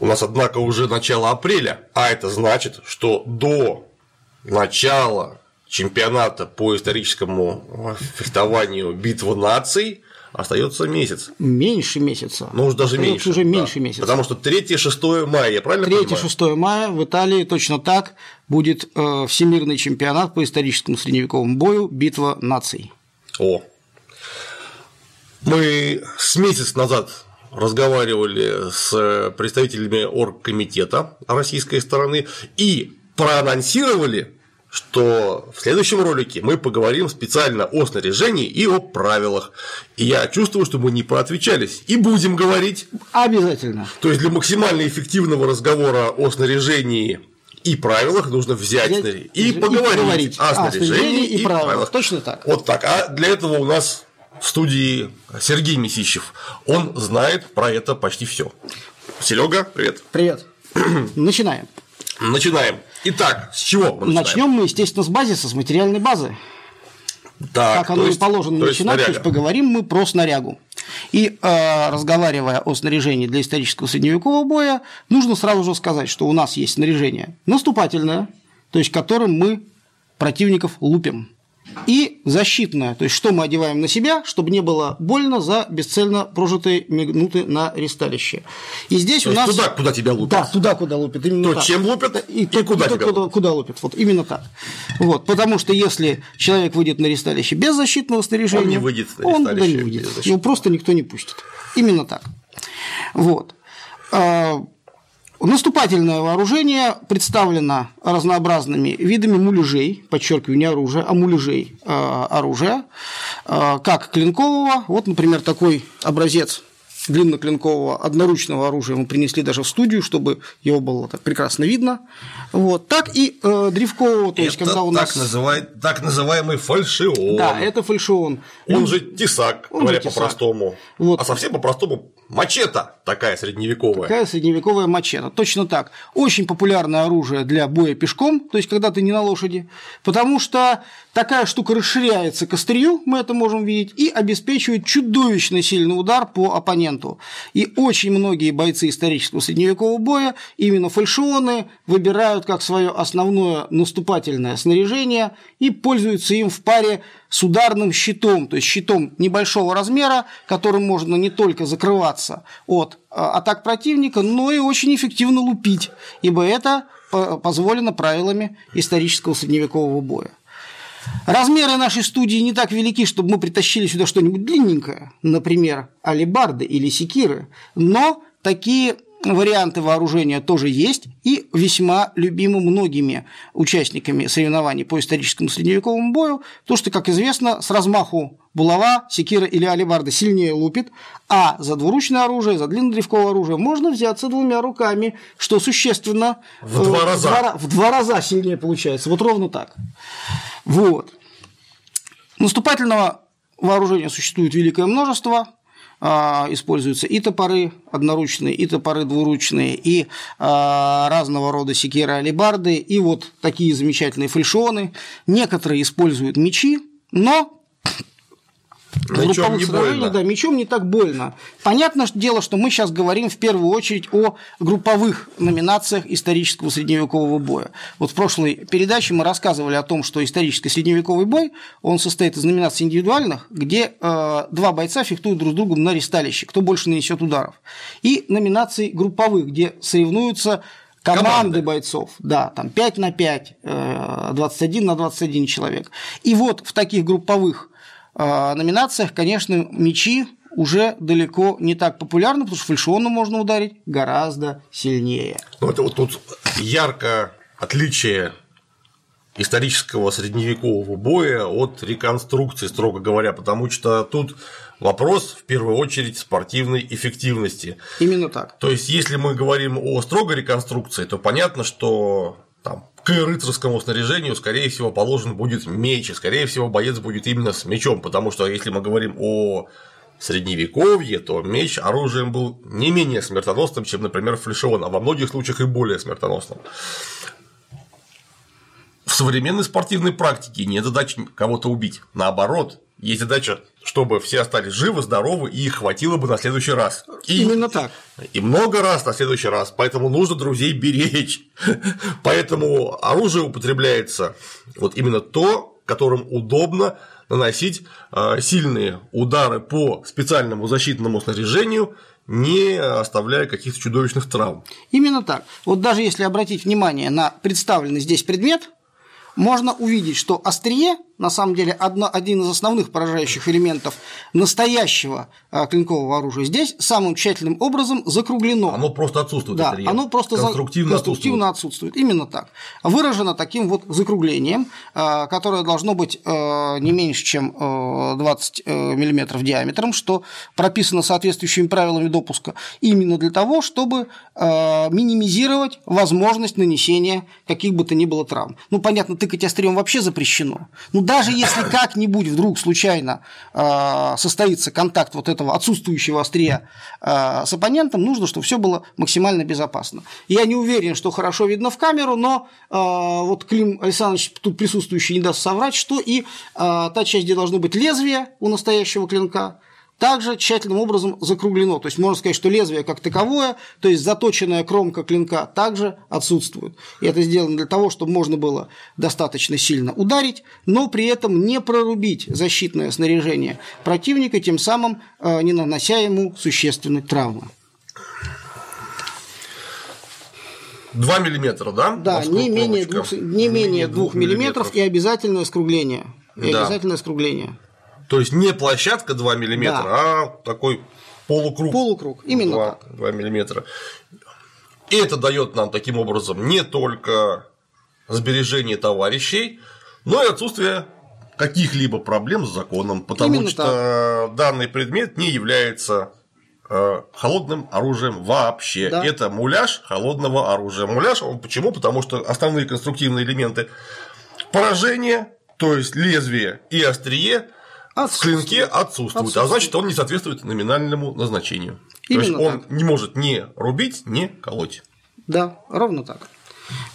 У нас, однако, уже начало апреля, а это значит, что до начала чемпионата по историческому фехтованию битва наций остается месяц. Меньше месяца. Ну, уж даже Остается меньше. уже да. меньше месяца. Потому что 3-6 мая, я правильно понимаю? 3-6 мая в Италии точно так будет э, всемирный чемпионат по историческому средневековому бою «Битва наций». О. Мы с месяц назад разговаривали с представителями оргкомитета российской стороны и проанонсировали, что в следующем ролике мы поговорим специально о снаряжении и о правилах. И я чувствую, что мы не проотвечались. И будем говорить. Обязательно. То есть для максимально эффективного разговора о снаряжении и правилах нужно взять, Взять снаряжение и, и поговорить, поговорить о снаряжении и правилах. Точно так. Вот так. А для этого у нас в студии Сергей Месищев. Он знает про это почти все. Серега, привет. Привет. Начинаем. Начинаем. Итак, с чего мы начинаем? Начнем мы, естественно, с базиса, с материальной базы. Так, как оно то и есть- положено то есть начинать, то снаряга. есть поговорим мы про снарягу. И э, разговаривая о снаряжении для исторического средневекового боя, нужно сразу же сказать, что у нас есть снаряжение наступательное, то есть которым мы противников лупим. И защитное, то есть что мы одеваем на себя, чтобы не было больно за бесцельно прожитые минуты на ресталище. И здесь То у нас туда, куда тебя лупят. да, туда, куда лупят. Именно То, так. чем лупят, и то- куда то, тебя куда, лупят. куда лупят. Вот именно так. Вот, потому что если человек выйдет на ресталище без защитного снаряжения, Он не выйдет на он туда не выйдет. Его просто никто не пустит. Именно так. Вот. Наступательное вооружение представлено разнообразными видами муляжей, подчеркиваю, не оружия, а муляжей а, оружия, а, как клинкового, вот, например, такой образец длинноклинкового одноручного оружия мы принесли даже в студию, чтобы его было так прекрасно видно, вот, так и э, древкового, то есть Это когда у нас… так, называет, так называемый фальшион. Да, это фальшион. Он же тесак, Он говоря по-простому. Вот. А совсем по-простому мачете такая средневековая. Такая средневековая мачете. Точно так. Очень популярное оружие для боя пешком, то есть когда ты не на лошади, потому что такая штука расширяется к мы это можем видеть, и обеспечивает чудовищно сильный удар по оппоненту. И очень многие бойцы исторического средневекового боя именно фальшионы выбирают как свое основное наступательное снаряжение и пользуются им в паре с ударным щитом, то есть щитом небольшого размера, которым можно не только закрываться от э, атак противника, но и очень эффективно лупить, ибо это по- позволено правилами исторического средневекового боя. Размеры нашей студии не так велики, чтобы мы притащили сюда что-нибудь длинненькое, например, алебарды или секиры, но такие варианты вооружения тоже есть и весьма любимы многими участниками соревнований по историческому средневековому бою, потому что, как известно, с размаху булава, секира или алебарда сильнее лупит, а за двуручное оружие, за длиннодревковое оружие можно взяться двумя руками, что существенно В два э, раза. ра- в два раза сильнее получается. Вот ровно так. Вот. Наступательного вооружения существует великое множество. А, Используются и топоры одноручные, и топоры двуручные, и а, разного рода секиры, алебарды, и вот такие замечательные фальшионы. Некоторые используют мечи, но в Мечом групповых не больно. Да, мечом не так больно. Понятно что дело, что мы сейчас говорим в первую очередь о групповых номинациях исторического средневекового боя. Вот в прошлой передаче мы рассказывали о том, что исторический средневековый бой, он состоит из номинаций индивидуальных, где э, два бойца фехтуют друг с другом на ресталище, кто больше нанесет ударов, и номинаций групповых, где соревнуются команды, Команды. бойцов, да, там 5 на 5, э, 21 на 21 человек. И вот в таких групповых э, номинациях, конечно, мечи уже далеко не так популярны, потому что фальшионом можно ударить гораздо сильнее. Ну, это вот тут ярко отличие исторического средневекового боя от реконструкции, строго говоря, потому что тут вопрос в первую очередь спортивной эффективности. Именно так. То есть, если мы говорим о строгой реконструкции, то понятно, что там, к рыцарскому снаряжению, скорее всего, положен будет меч, и, скорее всего, боец будет именно с мечом, потому что если мы говорим о средневековье, то меч оружием был не менее смертоносным, чем, например, флешион, а во многих случаях и более смертоносным. В современной спортивной практике нет задачи кого-то убить. Наоборот, есть задача, чтобы все остались живы, здоровы и их хватило бы на следующий раз. И, Именно так. И много раз на следующий раз. Поэтому нужно друзей беречь. Поэтому оружие употребляется вот именно то, которым удобно наносить а, сильные удары по специальному защитному снаряжению, не оставляя каких-то чудовищных травм. Именно так. Вот даже если обратить внимание на представленный здесь предмет, можно увидеть, что острие на самом деле одно, один из основных поражающих элементов настоящего а, клинкового оружия здесь самым тщательным образом закруглено. Оно просто отсутствует. Да, оно просто конструктивно, конструктивно отсутствует. отсутствует. Именно так. Выражено таким вот закруглением, а, которое должно быть а, не меньше, чем 20 э, мм диаметром, что прописано соответствующими правилами допуска, именно для того, чтобы минимизировать возможность нанесения каких бы то ни было травм. Ну, понятно, тыкать острием вообще запрещено. Ну, даже если как-нибудь вдруг случайно э, состоится контакт вот этого отсутствующего острия э, с оппонентом, нужно, чтобы все было максимально безопасно. Я не уверен, что хорошо видно в камеру, но э, вот Клим Александрович тут присутствующий не даст соврать, что и та часть, где должно быть лезвие у настоящего клинка, также тщательным образом закруглено. То есть можно сказать, что лезвие как таковое, то есть заточенная кромка клинка также отсутствует. И это сделано для того, чтобы можно было достаточно сильно ударить, но при этом не прорубить защитное снаряжение противника, тем самым э, не нанося ему существенной травмы. 2 миллиметра, да? Да, не менее, 2, не менее 2 миллиметров и обязательное скругление. И да. обязательное скругление. То есть не площадка 2 мм, да. а такой полукруг. Полукруг, именно 2, так. 2 мм. И это дает нам таким образом не только сбережение товарищей, но и отсутствие каких-либо проблем с законом, потому Именно что так. данный предмет не является э, холодным оружием вообще. Да. Это муляж холодного оружия. Муляж он почему? Потому что основные конструктивные элементы поражения, то есть лезвие и острие в клинке отсутствует, отсутствует, а значит, он не соответствует номинальному назначению. Именно То есть он так. не может не рубить, не колоть. Да, ровно так.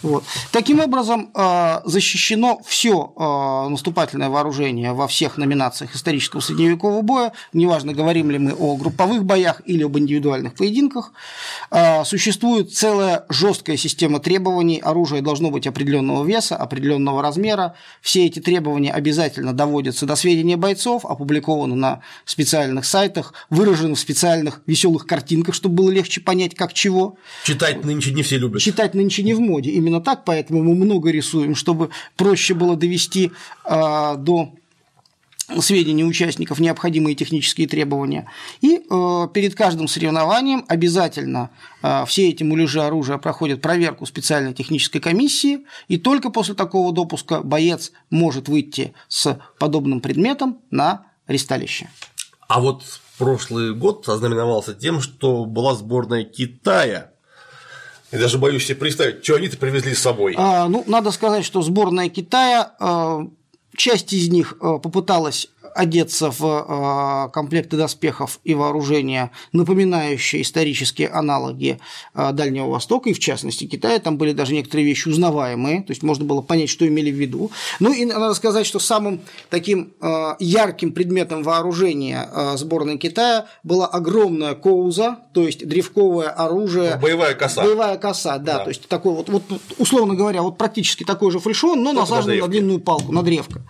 Вот. Таким образом, э, защищено все э, наступательное вооружение во всех номинациях исторического средневекового боя, неважно, говорим ли мы о групповых боях или об индивидуальных поединках. Э, существует целая жесткая система требований, оружие должно быть определенного веса, определенного размера. Все эти требования обязательно доводятся до сведения бойцов, опубликованы на специальных сайтах, выражены в специальных веселых картинках, чтобы было легче понять, как чего. Читать нынче не все любят. Читать нынче не в моде природе именно так, поэтому мы много рисуем, чтобы проще было довести э, до сведения участников необходимые технические требования. И э, перед каждым соревнованием обязательно э, все эти муляжи оружия проходят проверку специальной технической комиссии, и только после такого допуска боец может выйти с подобным предметом на ристалище. А вот прошлый год ознаменовался тем, что была сборная Китая я даже боюсь себе представить, что они-то привезли с собой. А, ну, надо сказать, что сборная Китая, а, часть из них а, попыталась одеться в а, комплекты доспехов и вооружения, напоминающие исторические аналоги а, Дальнего Востока, и в частности Китая. Там были даже некоторые вещи узнаваемые, то есть можно было понять, что имели в виду. Ну и надо сказать, что самым таким а, ярким предметом вооружения сборной Китая была огромная коуза, то есть древковое оружие. Боевая коса. Боевая коса, да, да. то есть такой вот, вот, условно говоря, вот практически такой же фальшон, но насаженный на, на длинную палку, на древко.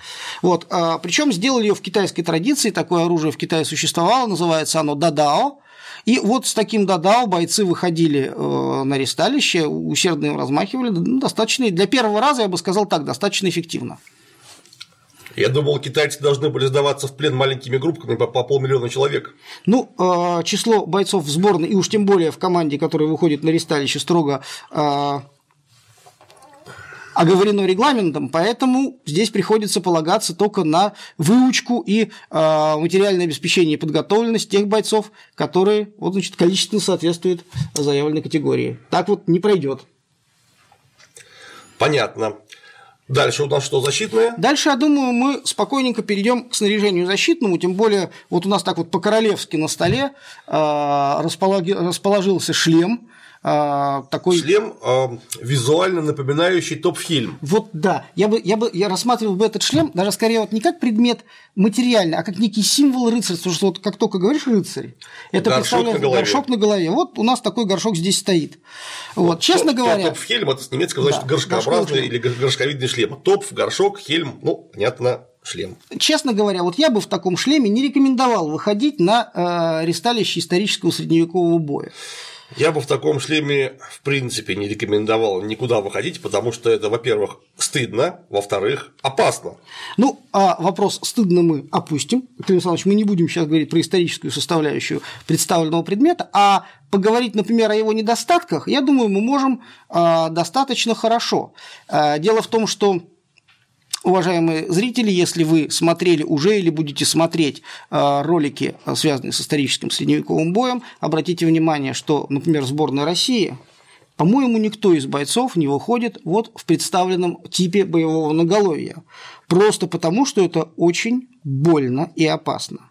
Вот, причем сделали ее в китайской традиции такое оружие в Китае существовало, называется оно дадао. И вот с таким дадао бойцы выходили э, на ресталище, усердно им размахивали, ну, достаточно, для первого раза, я бы сказал так, достаточно эффективно. Я думал, китайцы должны были сдаваться в плен маленькими группками по, по полмиллиона человек. Ну, э, число бойцов в сборной, и уж тем более в команде, которая выходит на ресталище, строго э, оговорено регламентом, поэтому здесь приходится полагаться только на выучку и э, материальное обеспечение и подготовленность тех бойцов, которые вот, значит, количественно соответствуют заявленной категории. Так вот не пройдет. Понятно. Дальше у нас что, защитное? Дальше, я думаю, мы спокойненько перейдем к снаряжению защитному, тем более вот у нас так вот по-королевски на столе э, расположился шлем, э, такой… Шлем э, визуально напоминающий топ-фильм. Вот да, я бы, я бы я рассматривал бы этот шлем даже скорее вот не как предмет материальный, а как некий символ рыцарства, потому что вот как только говоришь рыцарь, это Горшок представляет на голове. горшок на голове. Вот у нас такой горшок здесь стоит. Вот, честно говоря, Топ-хельм это с немецкого значит Да, горшкообразный или гор- горшковидный шлем. Топ, горшок, хельм, ну, понятно, шлем. честно говоря, вот я бы в таком шлеме не рекомендовал выходить на э, ресталище исторического средневекового боя. Я бы в таком шлеме, в принципе, не рекомендовал никуда выходить, потому что это, во-первых, стыдно, во-вторых, опасно. Ну, а вопрос стыдно мы опустим. Клим Александрович, мы не будем сейчас говорить про историческую составляющую представленного предмета, а поговорить, например, о его недостатках, я думаю, мы можем а, достаточно хорошо. А, Дело в том, что Уважаемые зрители, если вы смотрели уже или будете смотреть а, ролики, а, связанные с историческим средневековым боем, обратите внимание, что, например, сборная России по-моему, никто из бойцов не выходит вот в представленном типе боевого наголовья. Просто потому, что это очень больно и опасно.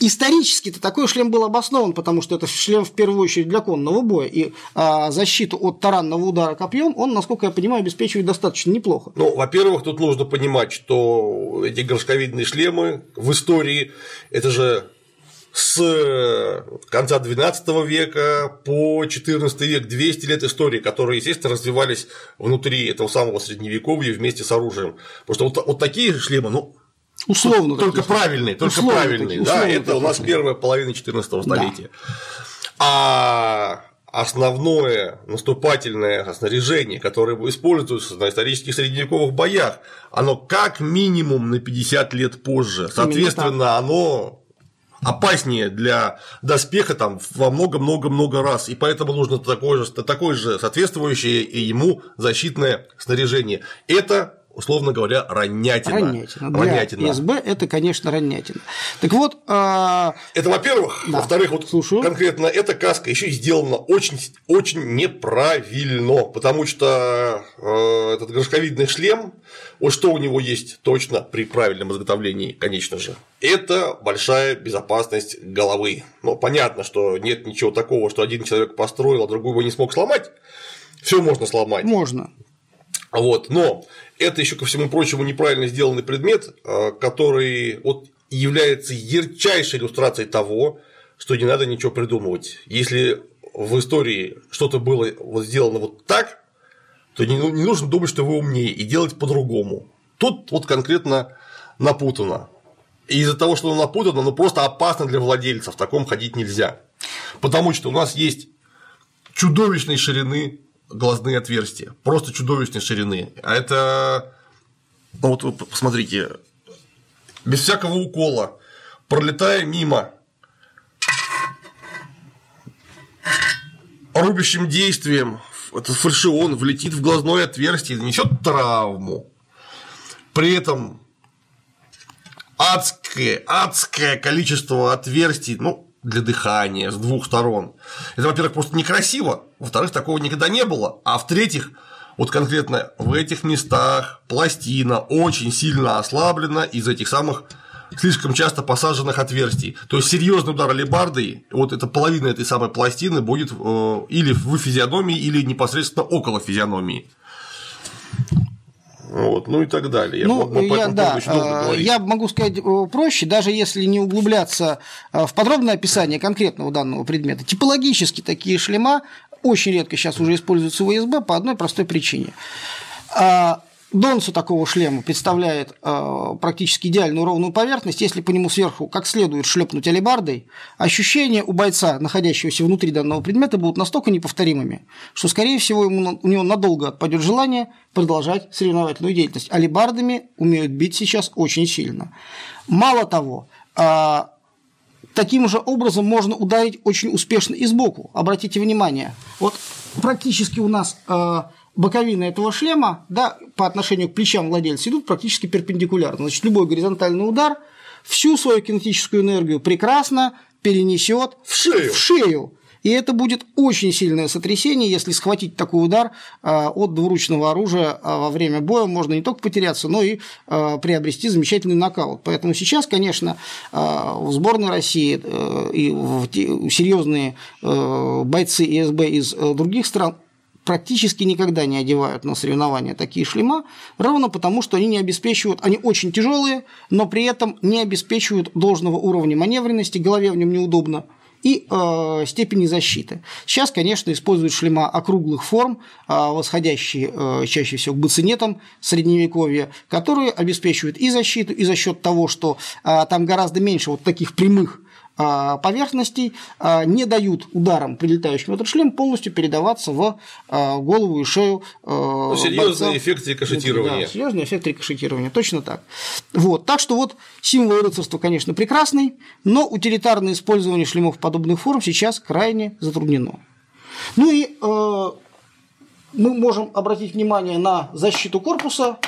Исторически-то такой шлем был обоснован, потому что это шлем в первую очередь для конного боя, и а, защиту от таранного удара копьем он, насколько я понимаю, обеспечивает достаточно неплохо. Ну, во-первых, тут нужно понимать, что эти горшковидные шлемы в истории это же с конца XII века по XIV век 200 лет истории, которые, естественно, развивались внутри этого самого средневековья вместе с оружием. Потому что вот, вот такие шлемы, ну, Условно. только такие. правильные, только Условно правильные. такие, да, это у нас первая половина 14 столетия. А основное наступательное снаряжение, которое используется на исторических средневековых боях, оно как минимум на 50 лет позже. Соответственно, оно опаснее для доспеха там во много-много-много раз, и поэтому нужно такое же, такое же соответствующее ему защитное снаряжение. Это, условно говоря, ранятина. Ранятина. Для Ранятина. СБ это, конечно, ранятина. Так вот, а, Это во-первых. Да. Во-вторых, вот Слушаю. конкретно эта каска еще и сделана очень, очень неправильно, потому что э, этот горшковидный шлем, вот что у него есть точно при правильном изготовлении, конечно же, это большая безопасность головы. Ну, понятно, что нет ничего такого, что один человек построил, а другой его не смог сломать. Все можно сломать. можно. Вот, но это еще ко всему прочему неправильно сделанный предмет, э, который вот является ярчайшей иллюстрацией того, что не надо ничего придумывать. Если в истории что-то было вот сделано вот так, то не, ну, не нужно думать, что вы умнее и делать по-другому. Тут вот конкретно напутано. И из-за того, что оно напутано, оно просто опасно для владельца, в таком ходить нельзя. Потому что у нас есть чудовищной ширины глазные отверстия, просто чудовищной ширины. А это, ну вот вы посмотрите, без всякого укола, пролетая мимо, рубящим действием этот фальшион влетит в глазное отверстие и нанесет травму. При этом адское, адское количество отверстий, ну, для дыхания с двух сторон. Это, во-первых, просто некрасиво, во-вторых, такого никогда не было, а в-третьих, вот конкретно в этих местах пластина очень сильно ослаблена из этих самых слишком часто посаженных отверстий. То есть серьезный удар алебардой, вот эта половина этой самой пластины будет э, или в физиономии, или непосредственно около физиономии. Вот, ну и так далее. Я Ну, мог бы по я, да, говорить. я могу сказать э, проще, даже если не углубляться э, в подробное описание конкретного данного предмета. Типологически такие шлема очень редко сейчас уже используются в ИСБ по одной простой причине. А, Донцу такого шлема представляет э, практически идеальную ровную поверхность. Если по нему сверху как следует шлепнуть алебардой, ощущения у бойца, находящегося внутри данного предмета, будут настолько неповторимыми, что, скорее всего, ему, у него надолго отпадет желание продолжать соревновательную деятельность. Алебардами умеют бить сейчас очень сильно. Мало того, а, Таким же образом можно ударить очень успешно и сбоку. Обратите внимание, вот практически у нас э, боковины этого шлема да, по отношению к плечам владельца идут практически перпендикулярно. Значит, любой горизонтальный удар всю свою кинетическую энергию прекрасно перенесет В шею. в шею. И это будет очень сильное сотрясение, если схватить такой удар а, от двуручного оружия а, во время боя, можно не только потеряться, но и а, приобрести замечательный нокаут. Поэтому сейчас, конечно, в сборной России э, и серьезные э, бойцы ИСБ из э, других стран практически никогда не одевают на соревнования такие шлема, ровно потому, что они не обеспечивают, они очень тяжелые, но при этом не обеспечивают должного уровня маневренности, голове в нем неудобно, и э, степени защиты. Сейчас, конечно, используют шлема округлых форм, э, восходящие э, чаще всего к бацинетам средневековья, которые обеспечивают и защиту, и за счет того, что э, там гораздо меньше вот таких прямых поверхностей а, не дают ударам, прилетающим в этот шлем, полностью передаваться в а, голову и шею ну, Серьезный борца. эффект рикошетирования. Да, серьезный эффект рикошетирования, точно так. Вот. Так что вот символ рыцарства, конечно, прекрасный, но утилитарное использование шлемов подобных форм сейчас крайне затруднено. Ну и э, мы можем обратить внимание на защиту корпуса,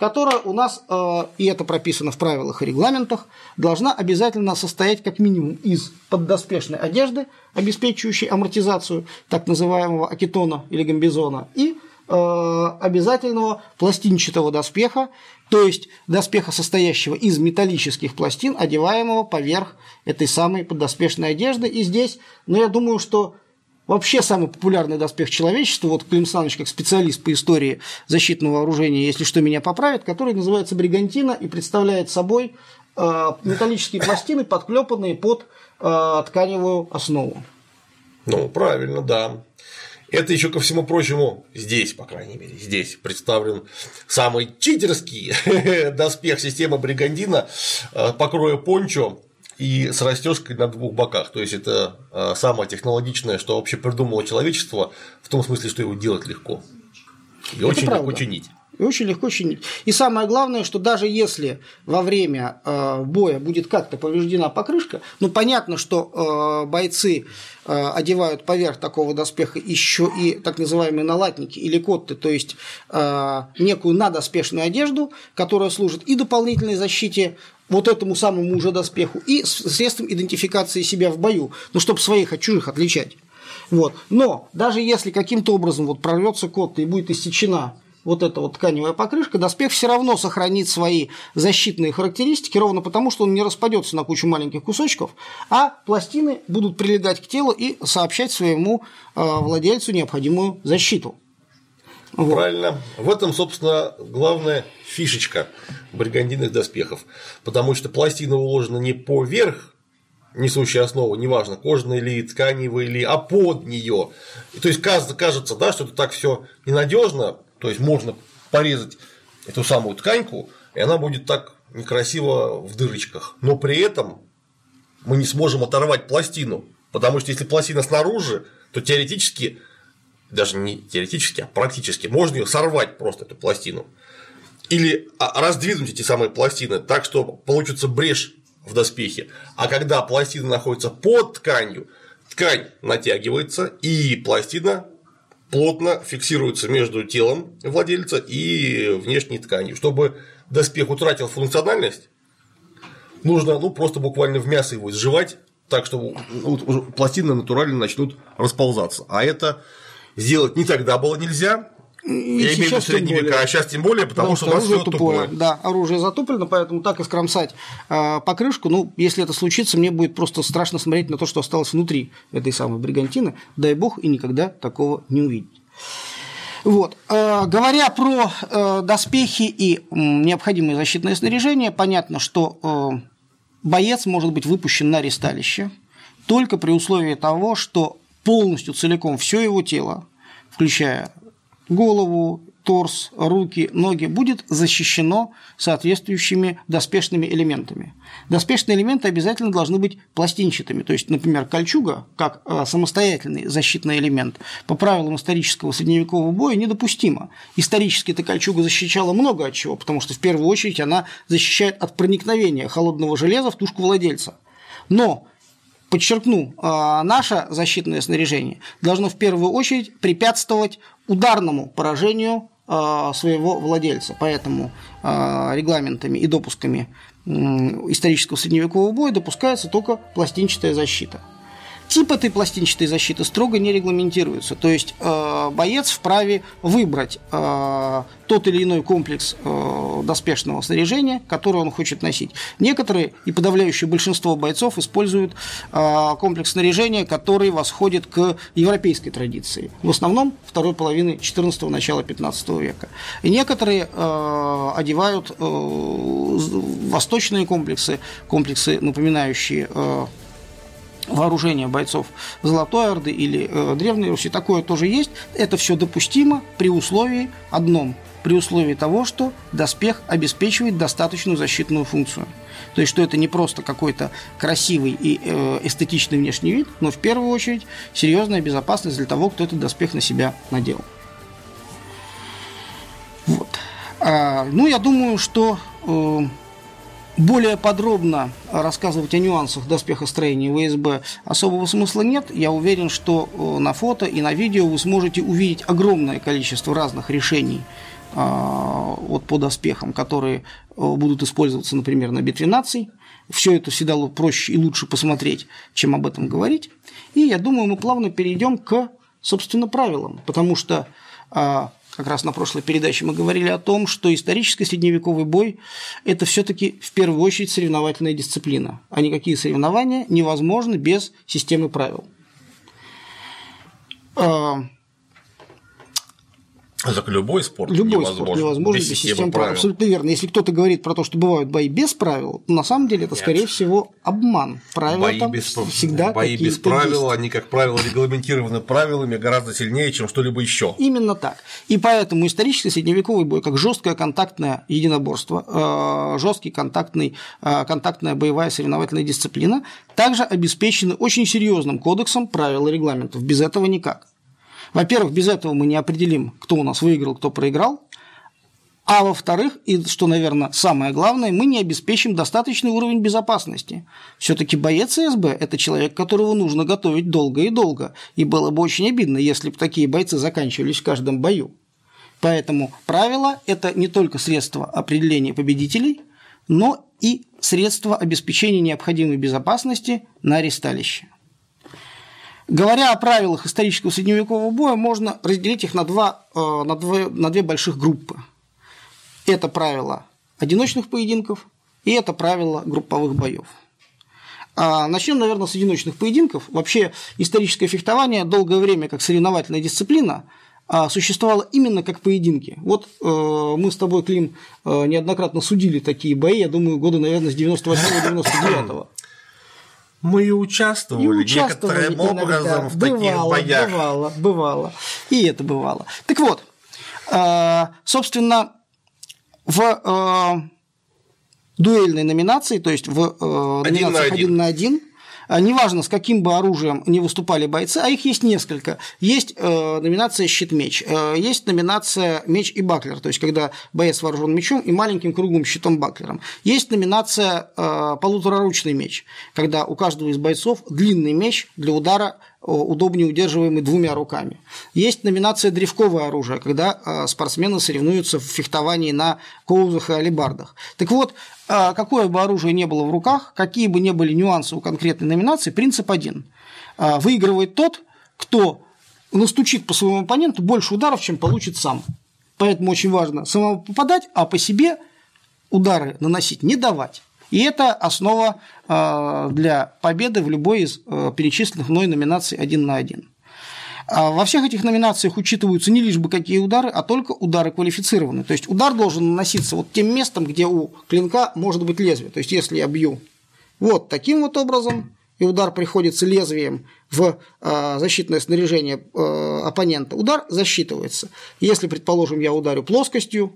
которая у нас, э, и это прописано в правилах и регламентах, должна обязательно состоять как минимум из поддоспешной одежды, обеспечивающей амортизацию так называемого акетона или гамбизона, и э, обязательного пластинчатого доспеха, то есть доспеха, состоящего из металлических пластин, одеваемого поверх этой самой поддоспешной одежды. И здесь, ну, я думаю, что Вообще самый популярный доспех человечества, вот Клим Саныч как специалист по истории защитного вооружения, если что, меня поправит, который называется бригантина и представляет собой э, металлические пластины, подклепанные под э, тканевую основу. Ну, правильно, да. Это еще ко всему прочему здесь, по крайней мере, здесь представлен самый читерский доспех системы Бригандина э, покроя пончо и с расстежкой на двух боках. То есть это а, самое технологичное, что вообще придумало человечество, в том смысле, что его делать легко. И это очень правда. легко чинить. И очень легко чинить. И самое главное, что даже если во время э, боя будет как-то повреждена покрышка, ну понятно, что э, бойцы одевают поверх такого доспеха еще и так называемые налатники или котты, то есть некую надоспешную одежду, которая служит и дополнительной защите вот этому самому уже доспеху и средством идентификации себя в бою, ну, чтобы своих от чужих отличать. Вот. Но даже если каким-то образом вот прорвется кот и будет иссечена вот эта вот тканевая покрышка, доспех все равно сохранит свои защитные характеристики, ровно потому, что он не распадется на кучу маленьких кусочков, а пластины будут прилегать к телу и сообщать своему э, владельцу необходимую защиту. Вот. Правильно. В этом, собственно, главная фишечка бригандинных доспехов. Потому что пластина уложена не поверх несущей основы, неважно, кожаной или тканевой или, а под нее. То есть кажется, да, что это так все ненадежно, то есть можно порезать эту самую тканьку, и она будет так некрасиво в дырочках. Но при этом мы не сможем оторвать пластину, потому что если пластина снаружи, то теоретически даже не теоретически, а практически, можно ее сорвать просто, эту пластину. Или а, раздвинуть эти самые пластины так, что получится брешь в доспехе. А когда пластина находится под тканью, ткань натягивается, и пластина плотно фиксируется между телом владельца и внешней тканью. Чтобы доспех утратил функциональность, нужно ну, просто буквально в мясо его сживать, так что пластины натурально начнут расползаться. А это сделать не тогда было нельзя, и Я имею в виду средние века, а сейчас тем более, потому, потому что, что оружие тупое. тупое. Да, оружие затуплено, поэтому так и скромсать э, покрышку, ну, если это случится, мне будет просто страшно смотреть на то, что осталось внутри этой самой бригантины. Дай бог и никогда такого не увидеть. Вот. Э, говоря про э, доспехи и э, необходимое защитное снаряжение, понятно, что э, боец может быть выпущен на ресталище только при условии того, что полностью, целиком все его тело, включая голову, торс, руки, ноги, будет защищено соответствующими доспешными элементами. Доспешные элементы обязательно должны быть пластинчатыми, то есть, например, кольчуга, как э, самостоятельный защитный элемент, по правилам исторического средневекового боя недопустимо. Исторически эта кольчуга защищала много от чего, потому что в первую очередь она защищает от проникновения холодного железа в тушку владельца. Но подчеркну, а, наше защитное снаряжение должно в первую очередь препятствовать ударному поражению а, своего владельца. Поэтому а, регламентами и допусками исторического средневекового боя допускается только пластинчатая защита. Тип этой пластинчатой защиты строго не регламентируется. То есть э, боец вправе выбрать э, тот или иной комплекс э, доспешного снаряжения, который он хочет носить. Некоторые и подавляющее большинство бойцов используют э, комплекс снаряжения, который восходит к европейской традиции. В основном второй половины 14-го, начала 15 века. И некоторые э, одевают э, восточные комплексы, комплексы, напоминающие э, вооружения бойцов Золотой Орды или э, Древней Руси, такое тоже есть. Это все допустимо при условии одном, при условии того, что доспех обеспечивает достаточную защитную функцию. То есть, что это не просто какой-то красивый и э, эстетичный внешний вид, но в первую очередь серьезная безопасность для того, кто этот доспех на себя надел. Вот. А, ну, я думаю, что э, более подробно рассказывать о нюансах доспехостроения ВСБ особого смысла нет. Я уверен, что э, на фото и на видео вы сможете увидеть огромное количество разных решений а, вот по доспехам, которые э, будут использоваться, например, на битве наций. Все это всегда проще и лучше посмотреть, чем об этом говорить. И я думаю, мы плавно перейдем к, собственно, правилам, потому что а, как раз на прошлой передаче мы говорили о том, что исторический средневековый бой – это все-таки в первую очередь соревновательная дисциплина, а никакие соревнования невозможны без системы правил. Так любой спорт любой невозможен, спорт невозможен без, без системы правил. Абсолютно верно. Если кто-то говорит про то, что бывают бои без правил, на самом деле это, Нет. скорее всего, обман. Правила бои там без, всегда Бои без правил, есть. они, как правило, регламентированы правилами гораздо сильнее, чем что-либо еще. Именно так. И поэтому исторический средневековый бой, как жесткое контактное единоборство, э, жесткий контактный, э, контактная боевая соревновательная дисциплина, также обеспечены очень серьезным кодексом правил и регламентов. Без этого никак. Во-первых, без этого мы не определим, кто у нас выиграл, кто проиграл. А во-вторых, и что, наверное, самое главное, мы не обеспечим достаточный уровень безопасности. Все-таки боец СБ – это человек, которого нужно готовить долго и долго. И было бы очень обидно, если бы такие бойцы заканчивались в каждом бою. Поэтому правило – это не только средство определения победителей, но и средство обеспечения необходимой безопасности на аресталище. Говоря о правилах исторического средневекового боя, можно разделить их на, два, э, на, две, на две больших группы. Это правила одиночных поединков и это правила групповых боев. А начнем, наверное, с одиночных поединков. Вообще историческое фехтование долгое время как соревновательная дисциплина а, существовало именно как поединки. Вот э, мы с тобой, Клим, э, неоднократно судили такие бои, я думаю, года, наверное, с 98-99. Мы и участвовали, и участвовали некоторым образом в бывало, таких боях. Бывало, бывало. И это бывало. Так вот, э, собственно, в э, дуэльной номинации, то есть в э, номинациях один на один, неважно, с каким бы оружием не выступали бойцы, а их есть несколько. Есть э, номинация щит-меч, э, есть номинация меч и баклер, то есть когда боец вооружен мечом и маленьким круглым щитом-баклером. Есть номинация э, полутораручный меч, когда у каждого из бойцов длинный меч для удара удобнее удерживаемый двумя руками. Есть номинация древковое оружие, когда спортсмены соревнуются в фехтовании на коузах и алибардах. Так вот, а, какое бы оружие не было в руках, какие бы ни были нюансы у конкретной номинации, принцип один. А, выигрывает тот, кто настучит по своему оппоненту больше ударов, чем получит сам. Поэтому очень важно самому попадать, а по себе удары наносить не давать. И это основа а, для победы в любой из перечисленных мной номинаций один на один. А во всех этих номинациях учитываются не лишь бы какие удары, а только удары квалифицированные. То есть удар должен наноситься вот тем местом, где у клинка может быть лезвие. То есть если я бью вот таким вот образом, и удар приходится лезвием в э, защитное снаряжение э, оппонента, удар засчитывается. Если, предположим, я ударю плоскостью,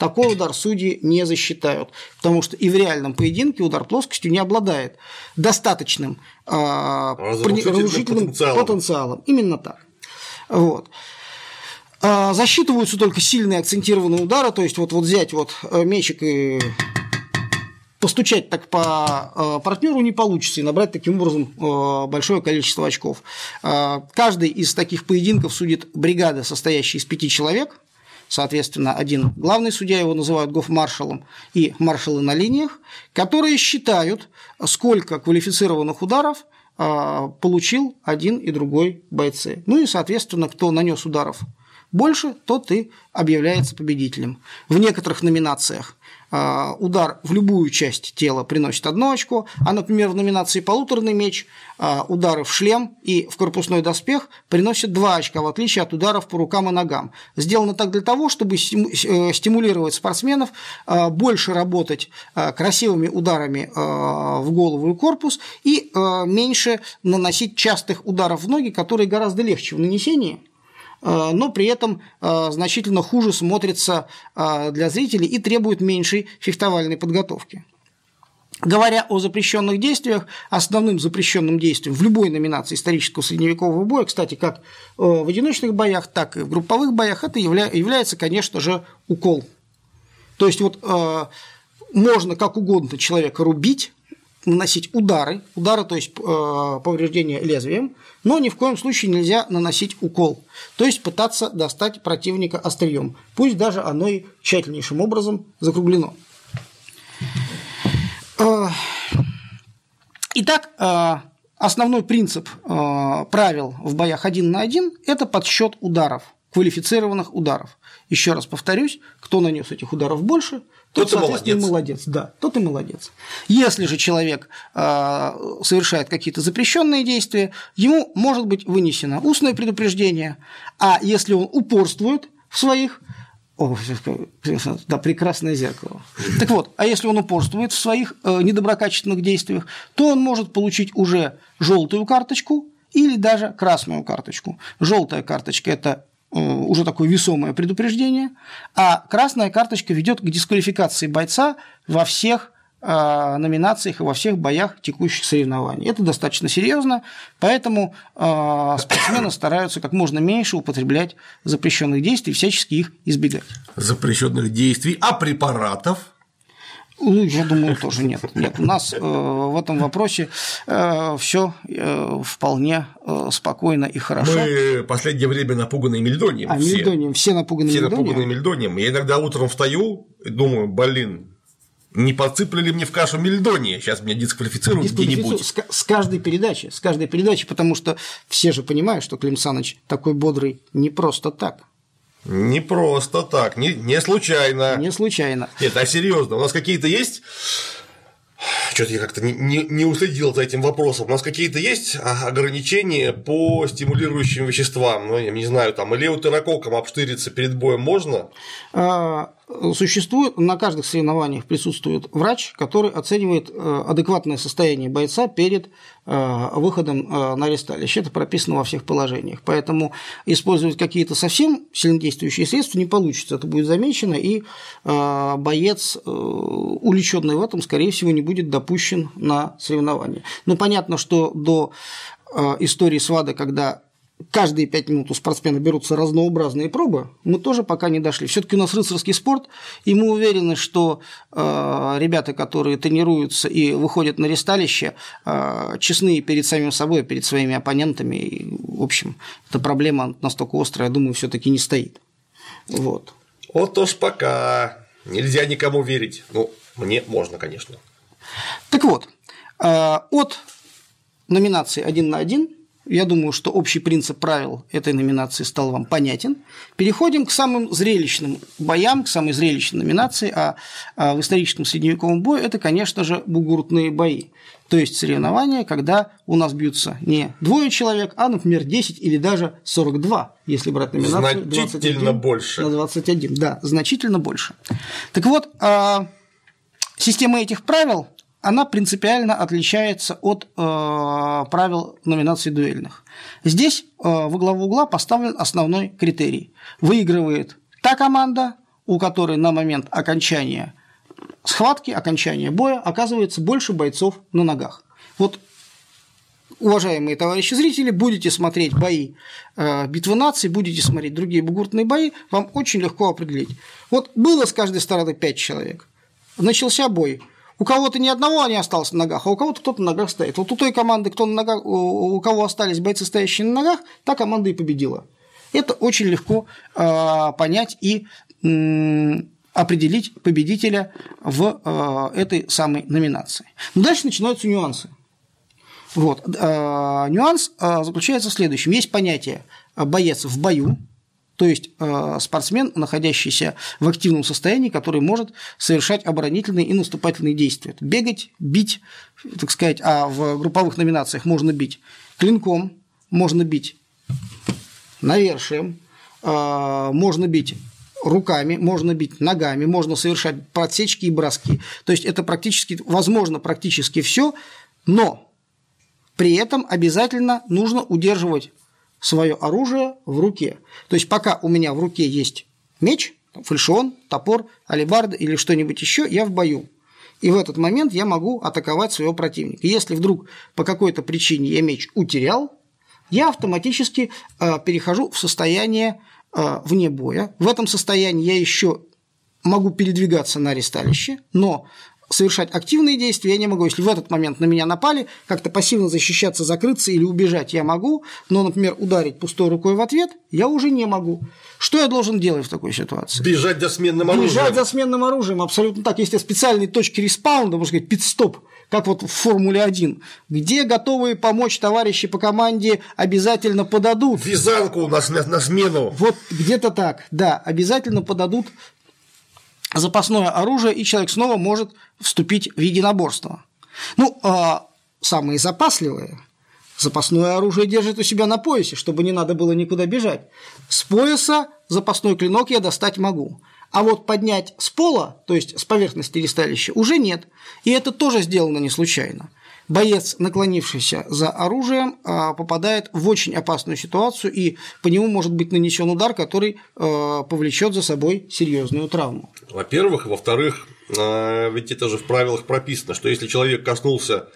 такой удар судьи не засчитают, потому что и в реальном поединке удар плоскостью не обладает достаточным э, разрушительным потенциалом. потенциалом. Именно так. Вот. А, засчитываются только сильные акцентированные удары, то есть вот, вот взять вот э, мечик и постучать так по э, партнеру не получится и набрать таким образом э, большое количество очков. Каждый из таких поединков судит бригада, состоящая из пяти человек, соответственно, один главный судья, его называют гофмаршалом, и маршалы на линиях, которые считают, сколько квалифицированных ударов получил один и другой бойцы. Ну и, соответственно, кто нанес ударов больше, тот и объявляется победителем. В некоторых номинациях а, удар в любую часть тела приносит одно очко, а, например, в номинации «Полуторный меч» а, удары в шлем и в корпусной доспех приносят два очка, в отличие от ударов по рукам и ногам. Сделано так для того, чтобы э, стимулировать спортсменов больше работать красивыми ударами в голову и корпус и меньше наносить частых ударов в ноги, которые гораздо легче в нанесении – но при этом э, значительно хуже смотрится э, для зрителей и требует меньшей фехтовальной подготовки. Говоря о запрещенных действиях, основным запрещенным действием в любой номинации исторического средневекового боя, кстати, как в одиночных боях, так и в групповых боях, это является, конечно же, укол. То есть вот можно как угодно человека рубить, наносить удары, удары, то есть повреждение лезвием, но ни в коем случае нельзя наносить укол, то есть пытаться достать противника острием, пусть даже оно и тщательнейшим образом закруглено. Э, итак, э, основной принцип э, правил в боях один на один – это подсчет ударов, квалифицированных ударов. Еще раз повторюсь, кто нанес этих ударов больше – тот, тот соответственно, молодец. молодец. Да, тот и молодец. Если же человек э, совершает какие-то запрещенные действия, ему может быть вынесено устное предупреждение, а если он упорствует в своих о, да, прекрасное зеркало. Так вот, а если он упорствует в своих э, недоброкачественных действиях, то он может получить уже желтую карточку или даже красную карточку. Желтая карточка – это уже такое весомое предупреждение, а красная карточка ведет к дисквалификации бойца во всех э, номинациях и во всех боях текущих соревнований. Это достаточно серьезно, поэтому э, спортсмены стараются как можно меньше употреблять запрещенных действий, всячески их избегать. Запрещенных действий, а препаратов? Ну, я думаю, тоже нет. Нет, у нас э, в этом вопросе э, все э, вполне э, спокойно и хорошо. Мы в последнее время напуганы мельдонием. А все. мельдонием, все напуганы все мельдонием. напуганы мельдонием. Я иногда утром встаю и думаю, блин, не подсыпали мне в кашу мельдония, сейчас меня дисквалифицируют где-нибудь. С, с каждой передачи, с каждой передачи, потому что все же понимают, что Клим Саныч такой бодрый не просто так. Не просто так, не, не случайно. Не случайно. Нет, а серьезно, у нас какие-то есть что-то я как-то не, не, не уследил за этим вопросом. У нас какие-то есть ограничения по стимулирующим веществам? Ну, я не знаю, там, или леутерококком обштыриться перед боем можно? А, существует, на каждых соревнованиях присутствует врач, который оценивает э, адекватное состояние бойца перед э, выходом э, на ресталище. Это прописано во всех положениях. Поэтому использовать какие-то совсем сильнодействующие средства не получится. Это будет замечено, и боец, увлеченный в этом, скорее всего, не будет допущен на соревнования. Но понятно, что до истории СВАДа, когда каждые пять минут у спортсмена берутся разнообразные пробы, мы тоже пока не дошли. Все-таки у нас рыцарский спорт, и мы уверены, что э, ребята, которые тренируются и выходят на ресталище, э, честны перед самим собой, перед своими оппонентами. И, в общем, эта проблема настолько острая, я думаю, все-таки не стоит. Вот. Вот уж пока нельзя никому верить. Ну, мне можно, конечно. Так вот, э, от номинации один на один я думаю, что общий принцип правил этой номинации стал вам понятен. Переходим к самым зрелищным боям, к самой зрелищной номинации, а, а в историческом средневековом бою это, конечно же, бугуртные бои. То есть соревнования, когда у нас бьются не двое человек, а, например, 10 или даже 42, если брать номинацию. Значительно 21 больше. На 21, да, значительно больше. Так вот, а, система этих правил она принципиально отличается от э, правил номинаций дуэльных. Здесь э, во главу угла поставлен основной критерий. Выигрывает та команда, у которой на момент окончания схватки, окончания боя оказывается больше бойцов на ногах. Вот уважаемые товарищи зрители, будете смотреть бои э, битвы наций, будете смотреть другие бугуртные бои, вам очень легко определить. Вот было с каждой стороны пять человек. Начался бой. У кого-то ни одного не осталось на ногах, а у кого-то кто-то на ногах стоит. Вот у той команды, кто на ногах, у кого остались бойцы, стоящие на ногах, та команда и победила. Это очень легко э, понять и э, определить победителя в э, этой самой номинации. Но дальше начинаются нюансы. Вот. Э, нюанс э, заключается в следующем. Есть понятие боец в бою, то есть э, спортсмен, находящийся в активном состоянии, который может совершать оборонительные и наступательные действия. Бегать, бить, так сказать, а в групповых номинациях можно бить клинком, можно бить навершием, можно бить руками, можно бить ногами, можно совершать подсечки и броски. То есть это практически, возможно, практически все, но при этом обязательно нужно удерживать свое оружие в руке. То есть пока у меня в руке есть меч, фальшион, топор, алебарда или что-нибудь еще, я в бою. И в этот момент я могу атаковать своего противника. Если вдруг по какой-то причине я меч утерял, я автоматически э, перехожу в состояние э, вне боя. В этом состоянии я еще могу передвигаться на ресталище, но совершать активные действия я не могу. Если в этот момент на меня напали, как-то пассивно защищаться, закрыться или убежать я могу, но, например, ударить пустой рукой в ответ я уже не могу. Что я должен делать в такой ситуации? Бежать за сменным оружием. Бежать за сменным оружием, абсолютно так. Есть специальные точки респаунда, можно сказать, пит-стоп, как вот в Формуле 1, где готовые помочь товарищи по команде обязательно подадут. Вязанку на, на, на смену. Вот где-то так, да, обязательно подадут запасное оружие, и человек снова может вступить в единоборство. Ну, а самые запасливые запасное оружие держат у себя на поясе, чтобы не надо было никуда бежать. С пояса запасной клинок я достать могу. А вот поднять с пола, то есть с поверхности ресталища, уже нет. И это тоже сделано не случайно боец, наклонившийся за оружием, а, попадает в очень опасную ситуацию, и по нему может быть нанесен удар, который а, повлечет за собой серьезную травму. Во-первых, во-вторых, а, ведь это же в правилах прописано, что если человек коснулся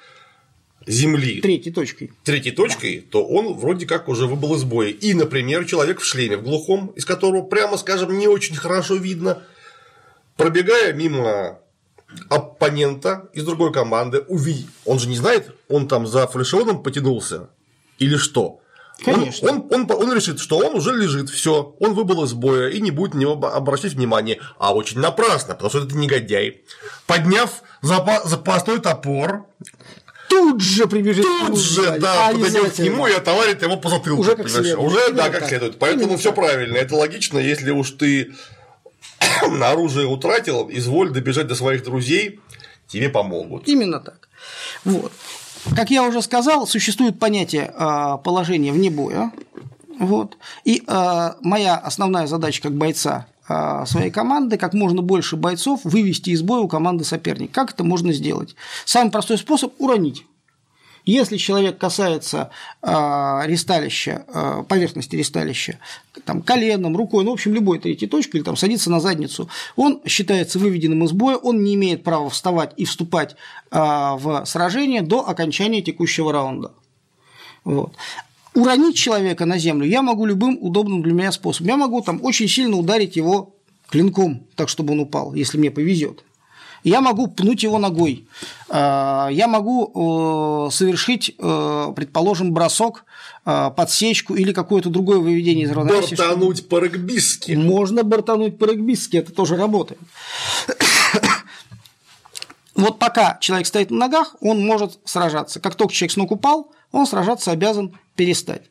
земли третьей точкой, третьей точкой, да. то он вроде как уже выбыл из боя. И, например, человек в шлеме в глухом, из которого, прямо скажем, не очень хорошо видно, пробегая мимо оппонента из другой команды увидеть. Он же не знает, он там за флешоном потянулся или что. Конечно. Он, он, он, он решит, что он уже лежит, все, он выбыл из боя и не будет на него обращать внимания. А очень напрасно, потому что это негодяй. Подняв запасной топор, тут же прибежит тут же, да, подойдет к нему и отоварит его по затылку. Уже как следует. Уже, да, как следует. Поэтому все правильно. Это логично, если уж ты оружие утратил, изволь добежать до своих друзей, тебе помогут. Именно так. Вот. Как я уже сказал, существует понятие а, положения вне боя. Вот. И а, моя основная задача как бойца а, своей команды, как можно больше бойцов вывести из боя у команды соперника. Как это можно сделать? Самый простой способ – уронить. Если человек касается э, ресталища, э, поверхности ресталища, там, коленом, рукой, ну, в общем, любой третьей точкой, или там садится на задницу, он считается выведенным из боя, он не имеет права вставать и вступать э, в сражение до окончания текущего раунда. Вот. Уронить человека на землю я могу любым удобным для меня способом. Я могу там очень сильно ударить его клинком, так чтобы он упал, если мне повезет я могу пнуть его ногой, э, я могу э, совершить, э, предположим, бросок, подсечку или какое-то другое выведение из равновесия. Бортануть по-регбистски. Можно бортануть по-регбистски, это тоже работает. Вот пока человек стоит на ногах, он может сражаться. Как только человек с ног упал, он сражаться обязан перестать.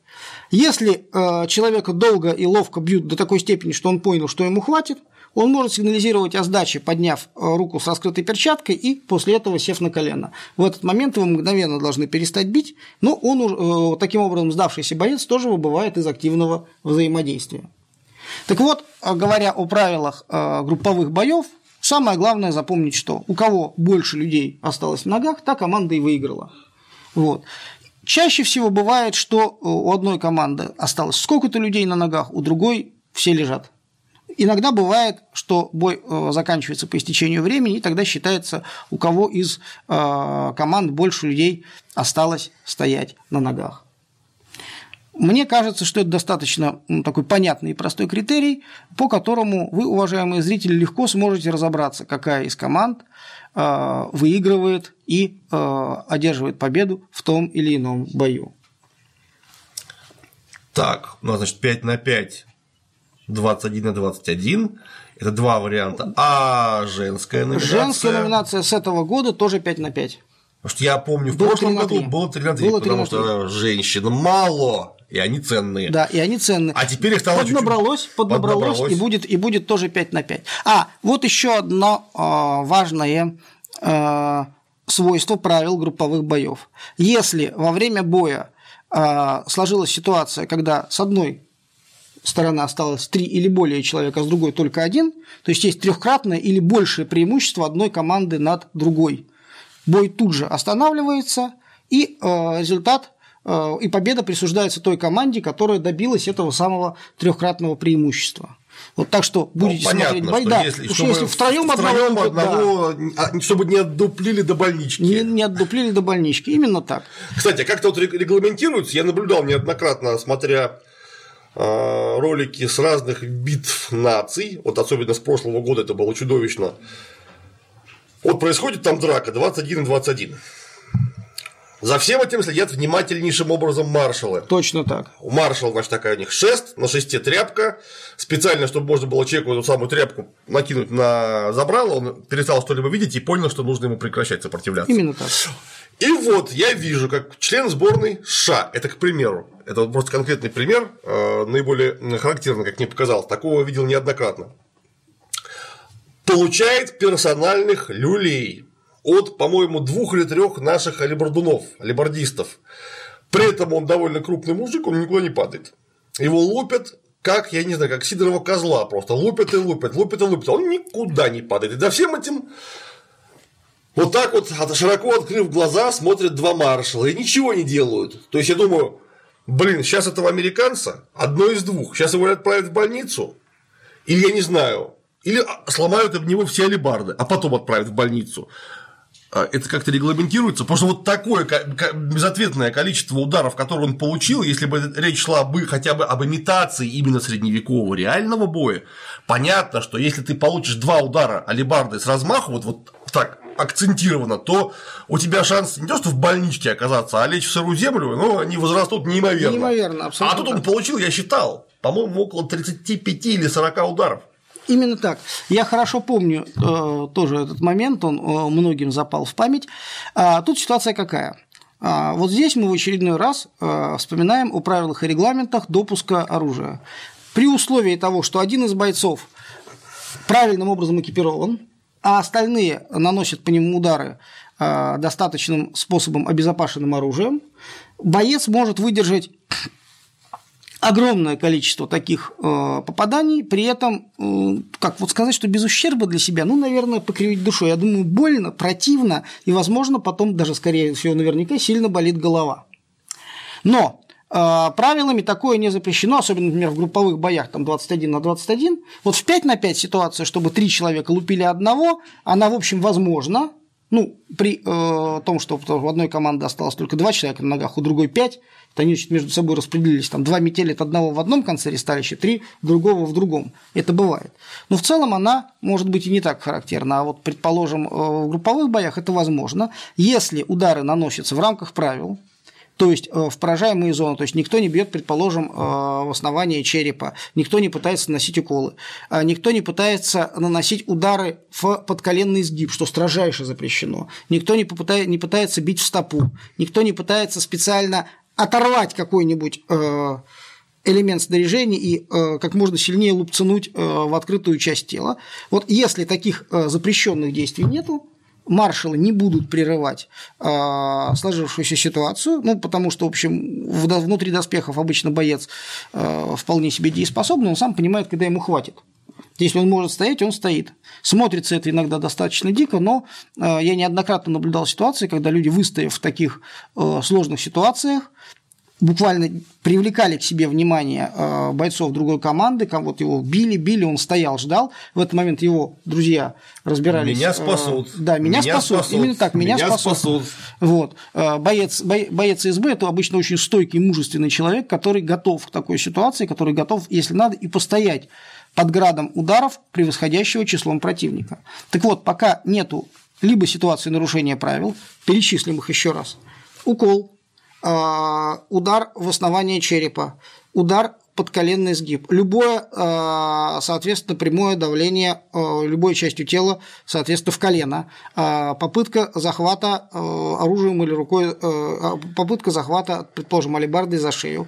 Если э, человека долго и ловко бьют до такой степени, что он понял, что ему хватит, он может сигнализировать о сдаче, подняв э, руку с раскрытой перчаткой и после этого сев на колено. В этот момент его мгновенно должны перестать бить, но он уже, таким образом сдавшийся боец тоже выбывает из активного взаимодействия. Так вот, э, говоря о правилах э, групповых боев, самое главное запомнить, что у кого больше людей осталось в ногах, та команда и выиграла. Вот. Чаще всего бывает, что у одной команды осталось сколько-то людей на ногах, у другой все лежат. Иногда бывает, что бой э, заканчивается по истечению времени, и тогда считается, у кого из э, команд больше людей осталось стоять на ногах. Мне кажется, что это достаточно такой понятный и простой критерий, по которому вы, уважаемые зрители, легко сможете разобраться, какая из команд э, выигрывает и одерживает победу в том или ином бою. Так, у нас, значит, 5 на 5 21 на 21. Это два варианта. А женская номинация? Женская номинация с этого года тоже 5 на 5. Потому что я помню, в было прошлом году было 3 на 3, было 3 потому на 3. что женщин мало, и они ценные. Да, и они ценные. А теперь их стало поднабралось, чуть-чуть... поднабралось, поднабралось, и будет, и будет тоже 5 на 5. А, вот еще одно э, важное э, свойство правил групповых боев. Если во время боя э, сложилась ситуация, когда с одной стороны осталось три или более человека, а с другой только один, то есть есть трехкратное или большее преимущество одной команды над другой бой тут же останавливается, и э, результат э, и победа присуждается той команде, которая добилась этого самого трехкратного преимущества. Вот так что ну, будете ну, понятно, смотреть бой, да. Если, чтобы если втроем, втроем одного, одного да. чтобы не отдуплили до больнички. Не, не отдуплили до больнички, именно так. Кстати, а как-то вот регламентируется, я наблюдал неоднократно, смотря ролики с разных битв наций, вот особенно с прошлого года это было чудовищно, вот происходит там драка 21 и 21. За всем этим следят внимательнейшим образом маршалы. Точно так. У маршала, значит, такая у них шест, на шесте тряпка. Специально, чтобы можно было человеку эту самую тряпку накинуть на забрало, он перестал что-либо видеть и понял, что нужно ему прекращать сопротивляться. Именно так. И вот я вижу, как член сборной США, это к примеру, это просто конкретный пример, э, наиболее характерный, как мне показалось, такого видел неоднократно получает персональных люлей от, по-моему, двух или трех наших алибардунов, алибардистов. При этом он довольно крупный мужик, он никуда не падает. Его лупят, как, я не знаю, как Сидорова козла просто. Лупят и лупят, лупят и лупят. Он никуда не падает. И за всем этим вот так вот, широко открыв глаза, смотрят два маршала и ничего не делают. То есть я думаю, блин, сейчас этого американца одно из двух. Сейчас его отправят в больницу, или я не знаю, или сломают об него все алибарды, а потом отправят в больницу. А, это как-то регламентируется, потому что вот такое безответное количество ударов, которые он получил, если бы речь шла бы хотя бы об имитации именно средневекового реального боя, понятно, что если ты получишь два удара алибарды с размаху, вот, вот так акцентированно, то у тебя шанс не то, что в больничке оказаться, а лечь в сырую землю, ну, они возрастут неимоверно. Неимоверно, абсолютно. А тут он получил, я считал, по-моему, около 35 или 40 ударов. Именно так. Я хорошо помню э, тоже этот момент, он э, многим запал в память. А, тут ситуация какая? А, вот здесь мы в очередной раз э, вспоминаем о правилах и регламентах допуска оружия. При условии того, что один из бойцов правильным образом экипирован, а остальные наносят по нему удары достаточным способом, обезопасенным оружием, боец может выдержать огромное количество таких э, попаданий, при этом, э, как вот сказать, что без ущерба для себя, ну, наверное, покривить душой. Я думаю, больно, противно, и, возможно, потом даже, скорее всего, наверняка сильно болит голова. Но э, правилами такое не запрещено, особенно, например, в групповых боях, там 21 на 21. Вот в 5 на 5 ситуация, чтобы три человека лупили одного, она, в общем, возможна, ну, при э, том, что в одной команде осталось только два человека на ногах, у другой пять, то они значит, между собой распределились. Там два метелят одного в одном конце ресталища, три другого в другом. Это бывает. Но в целом она может быть и не так характерна. А вот, предположим, э, в групповых боях это возможно. Если удары наносятся в рамках правил, то есть э, в поражаемые зоны, то есть никто не бьет, предположим, э, в основание черепа, никто не пытается наносить уколы, а никто не пытается наносить удары в подколенный сгиб, что строжайше запрещено, никто не, попытает, не пытается бить в стопу, никто не пытается специально оторвать какой-нибудь э, элемент снаряжения и как можно сильнее лупцануть в открытую часть тела. Вот если таких запрещенных действий нету, маршалы не будут прерывать э, сложившуюся ситуацию, ну, потому что, в общем, внутри доспехов обычно боец э, вполне себе дееспособный, он сам понимает, когда ему хватит. Если он может стоять, он стоит. Смотрится это иногда достаточно дико, но э, я неоднократно наблюдал ситуации, когда люди, выстояв в таких сложных ситуациях, буквально привлекали к себе внимание э, бойцов другой команды, вот его били, били, он стоял, ждал. В этот момент его друзья разбирались. Меня э, спасут. Да, меня, меня спасут. спасут. Именно так, меня, меня спасут. спасут. Вот. Э, боец, боец СБ – это обычно очень стойкий, мужественный человек, который готов к такой ситуации, который готов, если надо, и постоять под градом ударов превосходящего числом противника. Так вот, пока нету либо ситуации нарушения правил, перечислим их еще раз. Укол, удар в основание черепа, удар подколенный сгиб. Любое, э, соответственно, прямое давление э, любой частью тела, соответственно, в колено. Попытка захвата оружием или рукой, попытка захвата, предположим, алибардой за шею.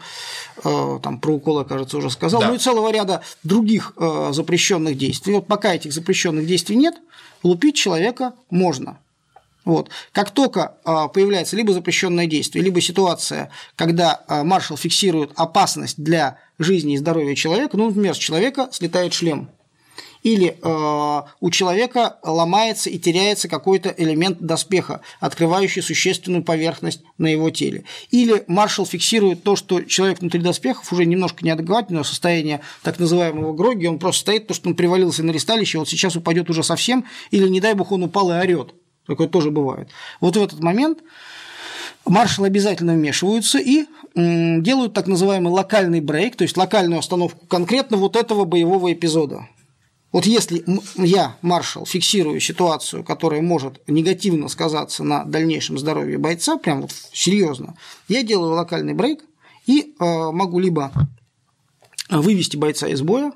Там про укол, я, кажется, уже сказал. Да. Ну и целого ряда других запрещенных действий. Вот пока этих запрещенных действий нет, лупить человека можно. Вот. Как только а, появляется либо запрещенное действие, либо ситуация, когда а, маршал фиксирует опасность для жизни и здоровья человека, ну, например, с человека слетает шлем, или э, у человека ломается и теряется какой-то элемент доспеха, открывающий существенную поверхность на его теле. Или маршал фиксирует то, что человек внутри доспехов уже немножко неадекватного состояния так называемого гроги, он просто стоит, потому что он привалился на ресталище, вот сейчас упадет уже совсем, или, не дай бог, он упал и орет. Такое тоже бывает. Вот в этот момент маршалы обязательно вмешиваются и делают так называемый локальный брейк, то есть локальную остановку конкретно вот этого боевого эпизода. Вот если я, маршал, фиксирую ситуацию, которая может негативно сказаться на дальнейшем здоровье бойца, прям вот серьезно, я делаю локальный брейк и э, могу либо вывести бойца из боя,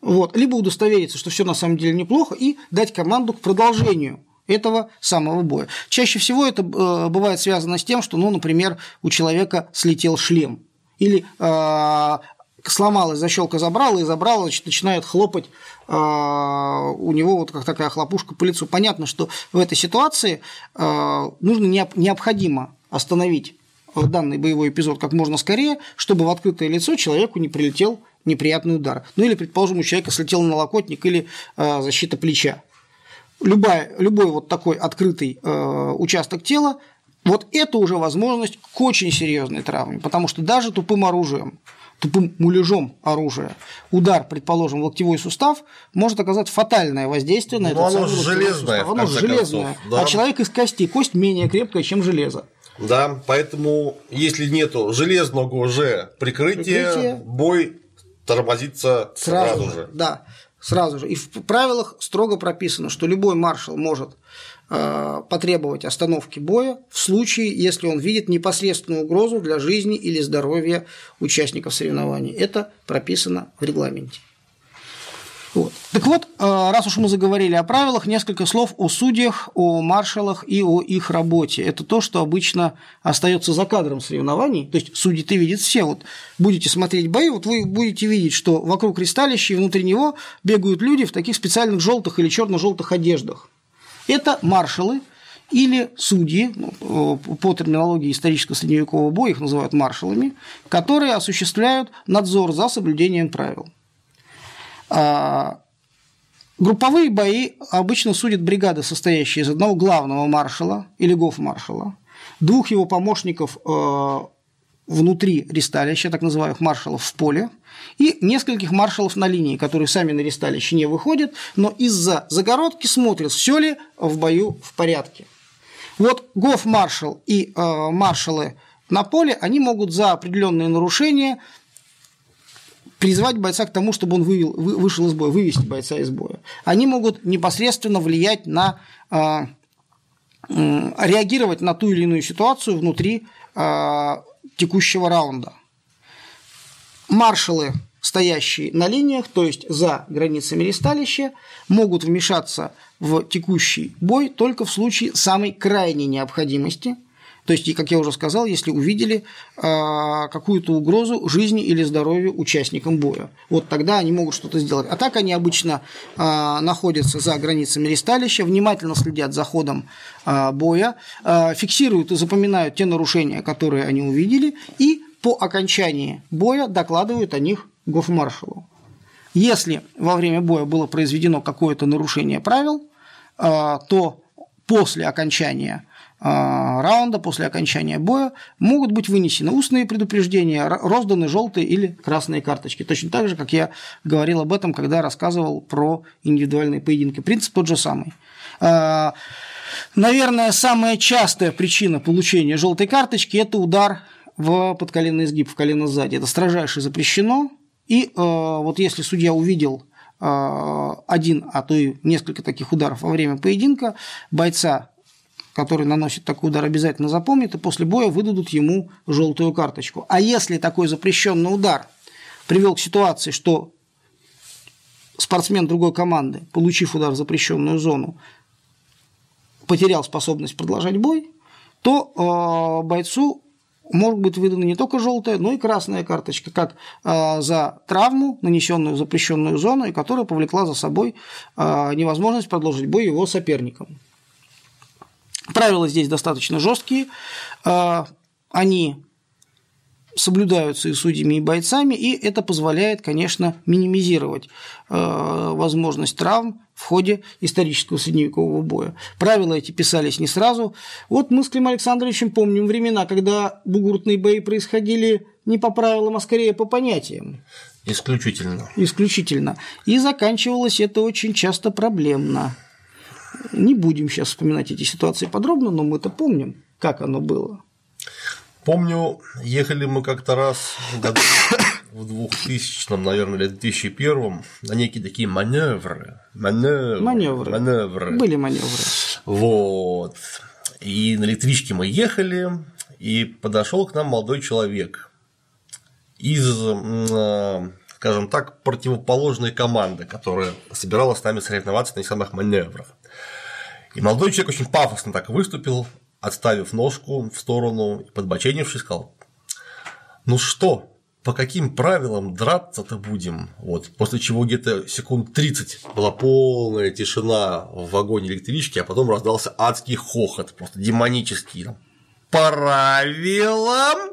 вот, либо удостовериться, что все на самом деле неплохо, и дать команду к продолжению этого самого боя. Чаще всего это э, бывает связано с тем, что, ну, например, у человека слетел шлем или э, сломалась защелка забрала и забрала, значит, начинает хлопать э, у него вот как такая хлопушка по лицу. Понятно, что в этой ситуации э, нужно необходимо остановить данный боевой эпизод как можно скорее, чтобы в открытое лицо человеку не прилетел неприятный удар. Ну или, предположим, у человека слетел налокотник или э, защита плеча любая, любой вот такой открытый э, участок тела, вот это уже возможность к очень серьезной травме, потому что даже тупым оружием, тупым муляжом оружия, удар, предположим, в локтевой сустав может оказать фатальное воздействие на Но этот оно железное, сустав. Оно железное, концов, да. а человек из кости, кость менее крепкая, чем железо. Да, поэтому если нету железного уже прикрытия, Прикрытие. бой тормозится сразу, сразу же. Да сразу же. И в правилах строго прописано, что любой маршал может э, потребовать остановки боя в случае, если он видит непосредственную угрозу для жизни или здоровья участников соревнований. Это прописано в регламенте. Вот. Так вот, э, раз уж мы заговорили о правилах, несколько слов о судьях, о маршалах и о их работе. Это то, что обычно остается за кадром соревнований. То есть судьи-то видят все. Вот будете смотреть бои, вот вы будете видеть, что вокруг кристалища и внутри него бегают люди в таких специальных желтых или черно-желтых одеждах. Это маршалы, или судьи, ну, по терминологии исторического средневекового боя их называют маршалами, которые осуществляют надзор за соблюдением правил. А, групповые бои обычно судят бригады, состоящие из одного главного маршала или гофмаршала, двух его помощников э, внутри ресталища, так называемых маршалов в поле, и нескольких маршалов на линии, которые сами на ресталище не выходят, но из-за загородки смотрят, все ли в бою в порядке. Вот гоф-маршал и э, маршалы на поле, они могут за определенные нарушения призвать бойца к тому, чтобы он вывел, вышел из боя, вывести бойца из боя. Они могут непосредственно влиять на э, э, реагировать на ту или иную ситуацию внутри э, текущего раунда. Маршалы, стоящие на линиях, то есть за границами ресталища, могут вмешаться в текущий бой только в случае самой крайней необходимости – то есть, как я уже сказал, если увидели а, какую-то угрозу жизни или здоровью участникам боя. Вот тогда они могут что-то сделать. А так они обычно а, находятся за границами ресталища, внимательно следят за ходом а, боя, фиксируют и запоминают те нарушения, которые они увидели, и по окончании боя докладывают о них гофмаршалу. Если во время боя было произведено какое-то нарушение правил, то после окончания раунда после окончания боя могут быть вынесены устные предупреждения, розданы желтые или красные карточки. Точно так же, как я говорил об этом, когда рассказывал про индивидуальные поединки. Принцип тот же самый. А, наверное, самая частая причина получения желтой карточки – это удар в подколенный сгиб, в колено сзади. Это строжайше запрещено. И а, вот если судья увидел один, а то и несколько таких ударов во время поединка, бойца который наносит такой удар, обязательно запомнит, и после боя выдадут ему желтую карточку. А если такой запрещенный удар привел к ситуации, что спортсмен другой команды, получив удар в запрещенную зону, потерял способность продолжать бой, то э, бойцу может быть выдана не только желтая, но и красная карточка, как э, за травму, нанесенную в запрещенную зону, и которая повлекла за собой э, невозможность продолжить бой его соперникам. Правила здесь достаточно жесткие, э, они соблюдаются и судьями, и бойцами, и это позволяет, конечно, минимизировать э, возможность травм в ходе исторического средневекового боя. Правила эти писались не сразу. Вот мы с Клим Александровичем помним времена, когда бугуртные бои происходили не по правилам, а скорее по понятиям. Исключительно. Исключительно. И заканчивалось это очень часто проблемно. Не будем сейчас вспоминать эти ситуации подробно, но мы-то помним, как оно было. Помню, ехали мы как-то раз году в 2000, наверное, или 2001 на некие такие маневры. Маневры. Маневры. маневры. Были маневры. Вот. И на электричке мы ехали, и подошел к нам молодой человек из, скажем так, противоположной команды, которая собиралась с нами соревноваться на самых маневрах. И молодой человек очень пафосно так выступил, отставив ножку в сторону и подбоченившись, сказал, ну что, по каким правилам драться-то будем? Вот. После чего где-то секунд 30 была полная тишина в вагоне электрички, а потом раздался адский хохот, просто демонический. Правилам?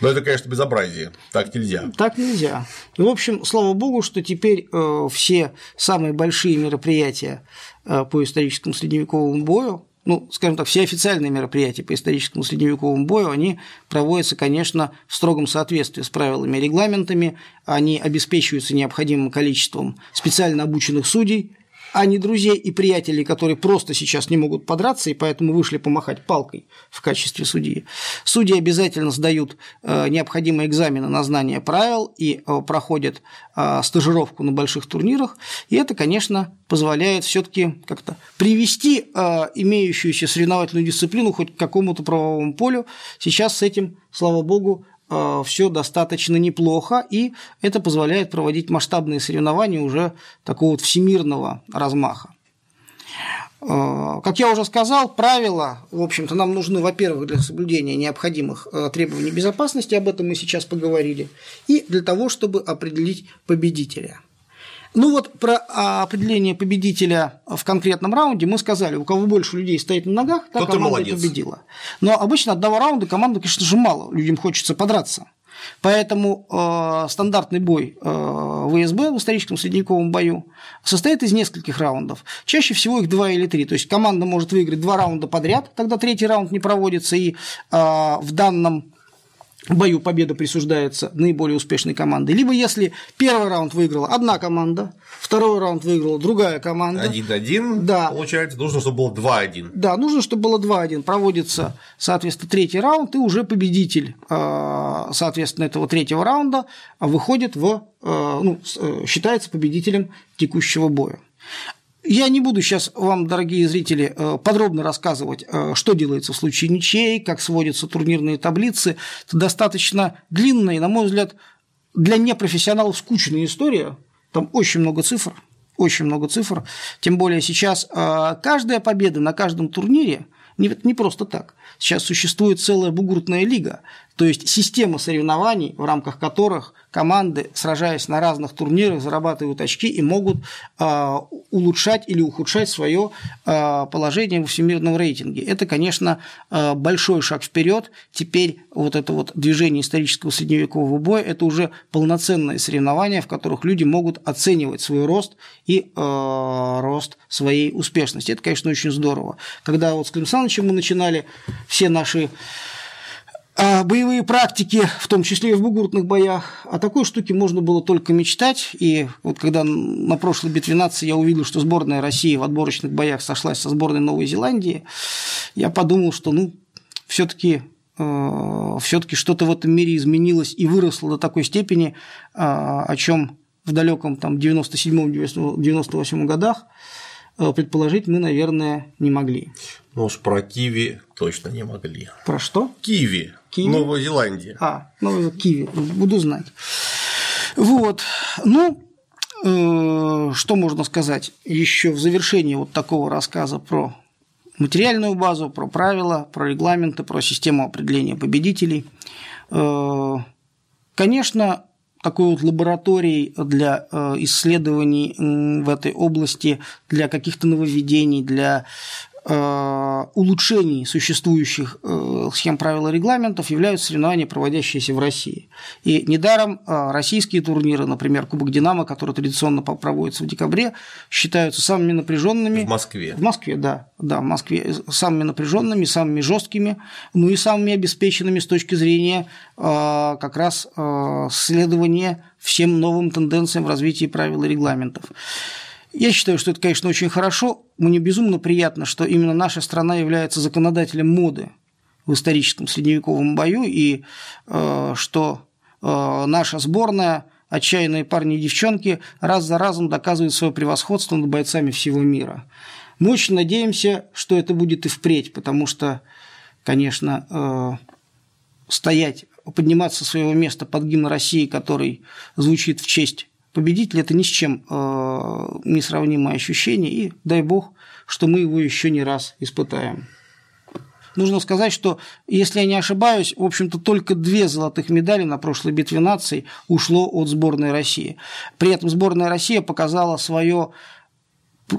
Но это, конечно, безобразие. Так нельзя. Так нельзя. И, в общем, слава богу, что теперь э, все самые большие мероприятия Э, по историческому средневековому бою, ну, скажем так, все официальные мероприятия по историческому средневековому бою, они проводятся, конечно, в строгом соответствии с правилами и регламентами, они обеспечиваются необходимым количеством специально обученных судей, а не друзей и приятелей, которые просто сейчас не могут подраться и поэтому вышли помахать палкой в качестве судьи. Судьи обязательно сдают э, необходимые экзамены на знание правил и э, проходят э, стажировку на больших турнирах, и это, конечно, позволяет все-таки как-то привести имеющуюся соревновательную дисциплину хоть к какому-то правовому полю. Сейчас с этим, слава богу, все достаточно неплохо, и это позволяет проводить масштабные соревнования уже такого вот всемирного размаха. Э, как я уже сказал, правила, в общем-то, нам нужны, во-первых, для соблюдения необходимых э, требований безопасности, об этом мы сейчас поговорили, и для того, чтобы определить победителя – ну вот про определение победителя в конкретном раунде мы сказали, у кого больше людей стоит на ногах, та Кто команда и победила. Но обычно одного раунда команды, конечно же, мало, людям хочется подраться. Поэтому э, стандартный бой э, ВСБ в историческом средневековом бою состоит из нескольких раундов. Чаще всего их два или три. То есть команда может выиграть два раунда подряд, тогда третий раунд не проводится, и э, в данном бою победа присуждается наиболее успешной команде. Либо если первый раунд выиграла одна команда, второй раунд выиграла другая команда. 1-1, да. получается, нужно, чтобы было 2-1. Да, нужно, чтобы было 2-1. Проводится, соответственно, третий раунд, и уже победитель, э, соответственно, этого третьего раунда выходит в, э, ну, э, считается победителем текущего боя. Я не буду сейчас вам, дорогие зрители, э, подробно рассказывать, э, что делается в случае ничей, как сводятся турнирные таблицы. Это достаточно длинная на мой взгляд, для непрофессионалов скучная история. Там очень много цифр, очень много цифр. Тем более сейчас э, каждая победа на каждом турнире не просто так. Сейчас существует целая бугуртная лига, то есть система соревнований, в рамках которых команды, сражаясь на разных турнирах, зарабатывают очки и могут э, улучшать или ухудшать свое э, положение в всемирном рейтинге. Это, конечно, э, большой шаг вперед. Теперь вот это вот движение исторического средневекового боя – это уже полноценные соревнования, в которых люди могут оценивать свой рост и э, рост своей успешности. Это, конечно, очень здорово. Когда вот с Клим Санычем мы начинали все наши боевые практики, в том числе и в бугуртных боях, о такой штуке можно было только мечтать. И вот когда на прошлой битве нации я увидел, что сборная России в отборочных боях сошлась со сборной Новой Зеландии, я подумал, что ну все-таки э, все-таки что-то в этом мире изменилось и выросло до такой степени, э, о чем в далеком там 97-98 годах предположить мы, наверное, не могли. Ну уж про киви точно не могли. Про что? Киви. Киви? Новая Зеландия. А, ну киви, буду знать. Вот. Ну, э, что можно сказать еще в завершении вот такого рассказа про материальную базу, про правила, про регламенты, про систему определения победителей. Э, конечно, такой вот лабораторией для э, исследований в этой области, для каких-то нововведений, для улучшений существующих э, схем правил и регламентов являются соревнования, проводящиеся в России. И недаром э, российские турниры, например, Кубок Динамо, который традиционно проводится в декабре, считаются самыми напряженными. В Москве. В Москве, да. Да, в Москве самыми напряженными, самыми жесткими, ну и самыми обеспеченными с точки зрения как раз следования всем новым тенденциям в развитии правил и регламентов. Я считаю, что это, конечно, очень хорошо. Мне безумно приятно, что именно наша страна является законодателем моды в историческом средневековом бою, и э, что э, наша сборная, отчаянные парни и девчонки, раз за разом доказывают свое превосходство над бойцами всего мира. Мы очень надеемся, что это будет и впредь, потому что, конечно, э, стоять, подниматься со своего места под гимн России, который звучит в честь победитель – это ни с чем э, несравнимое ощущение, и дай бог, что мы его еще не раз испытаем. Нужно сказать, что, если я не ошибаюсь, в общем-то, только две золотых медали на прошлой битве наций ушло от сборной России. При этом сборная Россия показала свое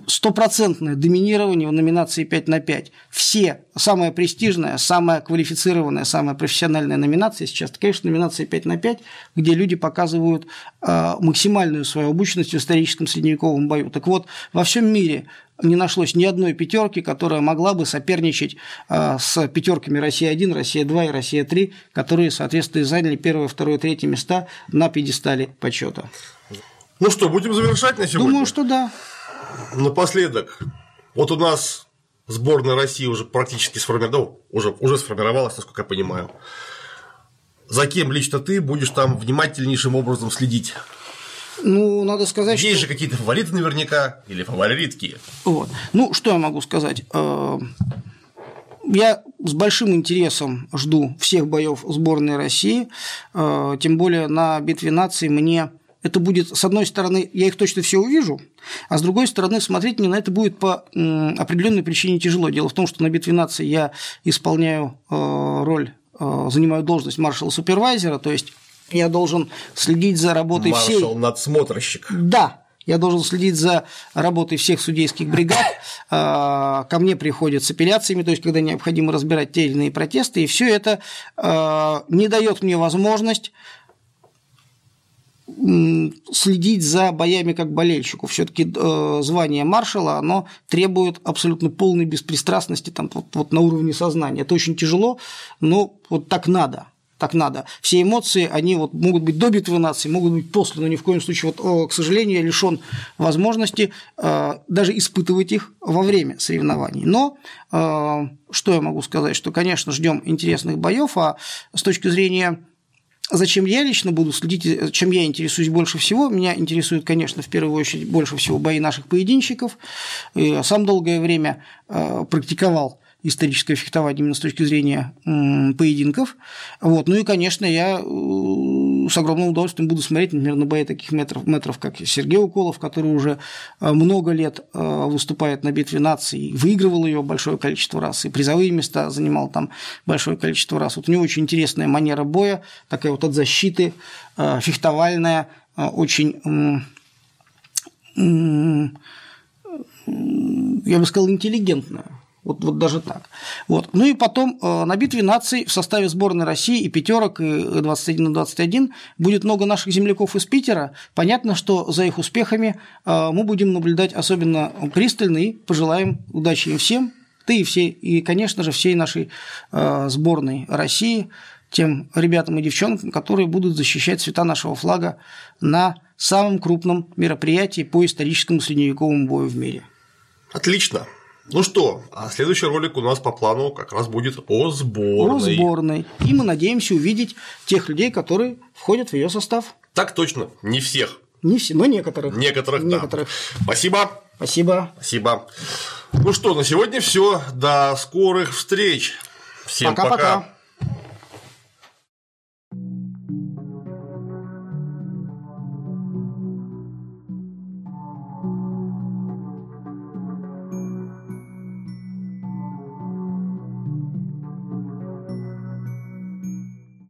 стопроцентное доминирование в номинации 5 на 5. Все, самая престижная, самая квалифицированная, самая профессиональная номинация сейчас, это, конечно, номинация 5 на 5, где люди показывают э, максимальную свою обученность в историческом средневековом бою. Так вот, во всем мире не нашлось ни одной пятерки, которая могла бы соперничать э, с пятерками Россия-1, Россия-2 и Россия-3, которые, соответственно, заняли первое, второе, третье места на пьедестале почета. Ну что, будем завершать на сегодня? Думаю, что да напоследок, вот у нас сборная России уже практически сформировалась, уже, уже сформировалась, насколько я понимаю. За кем лично ты будешь там внимательнейшим образом следить? Ну, надо сказать, Есть что... же какие-то фавориты наверняка или фаворитки. Вот. Ну, что я могу сказать? Э, я с большим интересом жду всех боев сборной России, э, тем более на битве наций мне это будет, с одной стороны, я их точно все увижу, а с другой стороны, смотреть мне на это будет по определенной причине тяжело. Дело в том, что на битве нации я исполняю э, роль, э, занимаю должность маршала-супервайзера, то есть я должен следить за работой Маршал всей… Маршал-надсмотрщик. Да, я должен следить за работой всех судейских бригад, э, ко мне приходят с апелляциями, то есть когда необходимо разбирать те или иные протесты, и все это не дает мне возможность следить за боями как болельщику. Все-таки э, звание маршала, оно требует абсолютно полной беспристрастности там, вот, вот на уровне сознания. Это очень тяжело, но вот так надо так надо. Все эмоции, они вот могут быть до битвы наций, могут быть после, но ни в коем случае, вот, к сожалению, я лишен возможности э, даже испытывать их во время соревнований. Но э, что я могу сказать, что, конечно, ждем интересных боев, а с точки зрения Зачем я лично буду следить, чем я интересуюсь больше всего? Меня интересует, конечно, в первую очередь больше всего бои наших поединщиков. Я сам долгое время э, практиковал историческое фехтование именно с точки зрения поединков. Вот. Ну и, конечно, я э, с огромным удовольствием буду смотреть, например, на бои таких метров, метров как Сергей Уколов, который уже э, много лет э, выступает на битве наций, выигрывал ее большое количество раз, и призовые места занимал там большое количество раз. Вот у него очень интересная манера боя, такая вот от защиты, фехтовальная, очень я бы сказал, интеллигентная. Вот, вот даже так. Вот. Ну и потом э, на битве наций в составе сборной России и пятерок, и 21 на 21 будет много наших земляков из Питера. Понятно, что за их успехами э, мы будем наблюдать особенно пристально и пожелаем удачи им всем, ты и все, и, конечно же, всей нашей э, сборной России, тем ребятам и девчонкам, которые будут защищать цвета нашего флага на самом крупном мероприятии по историческому средневековому бою в мире. Отлично. Ну что, а следующий ролик у нас по плану как раз будет о сборной. О сборной. И мы надеемся увидеть тех людей, которые входят в ее состав. Так точно, не всех. Не все, но некоторых. Некоторых, некоторых. да. Спасибо. Спасибо. Спасибо. Ну что, на сегодня все. До скорых встреч. Всем пока. пока.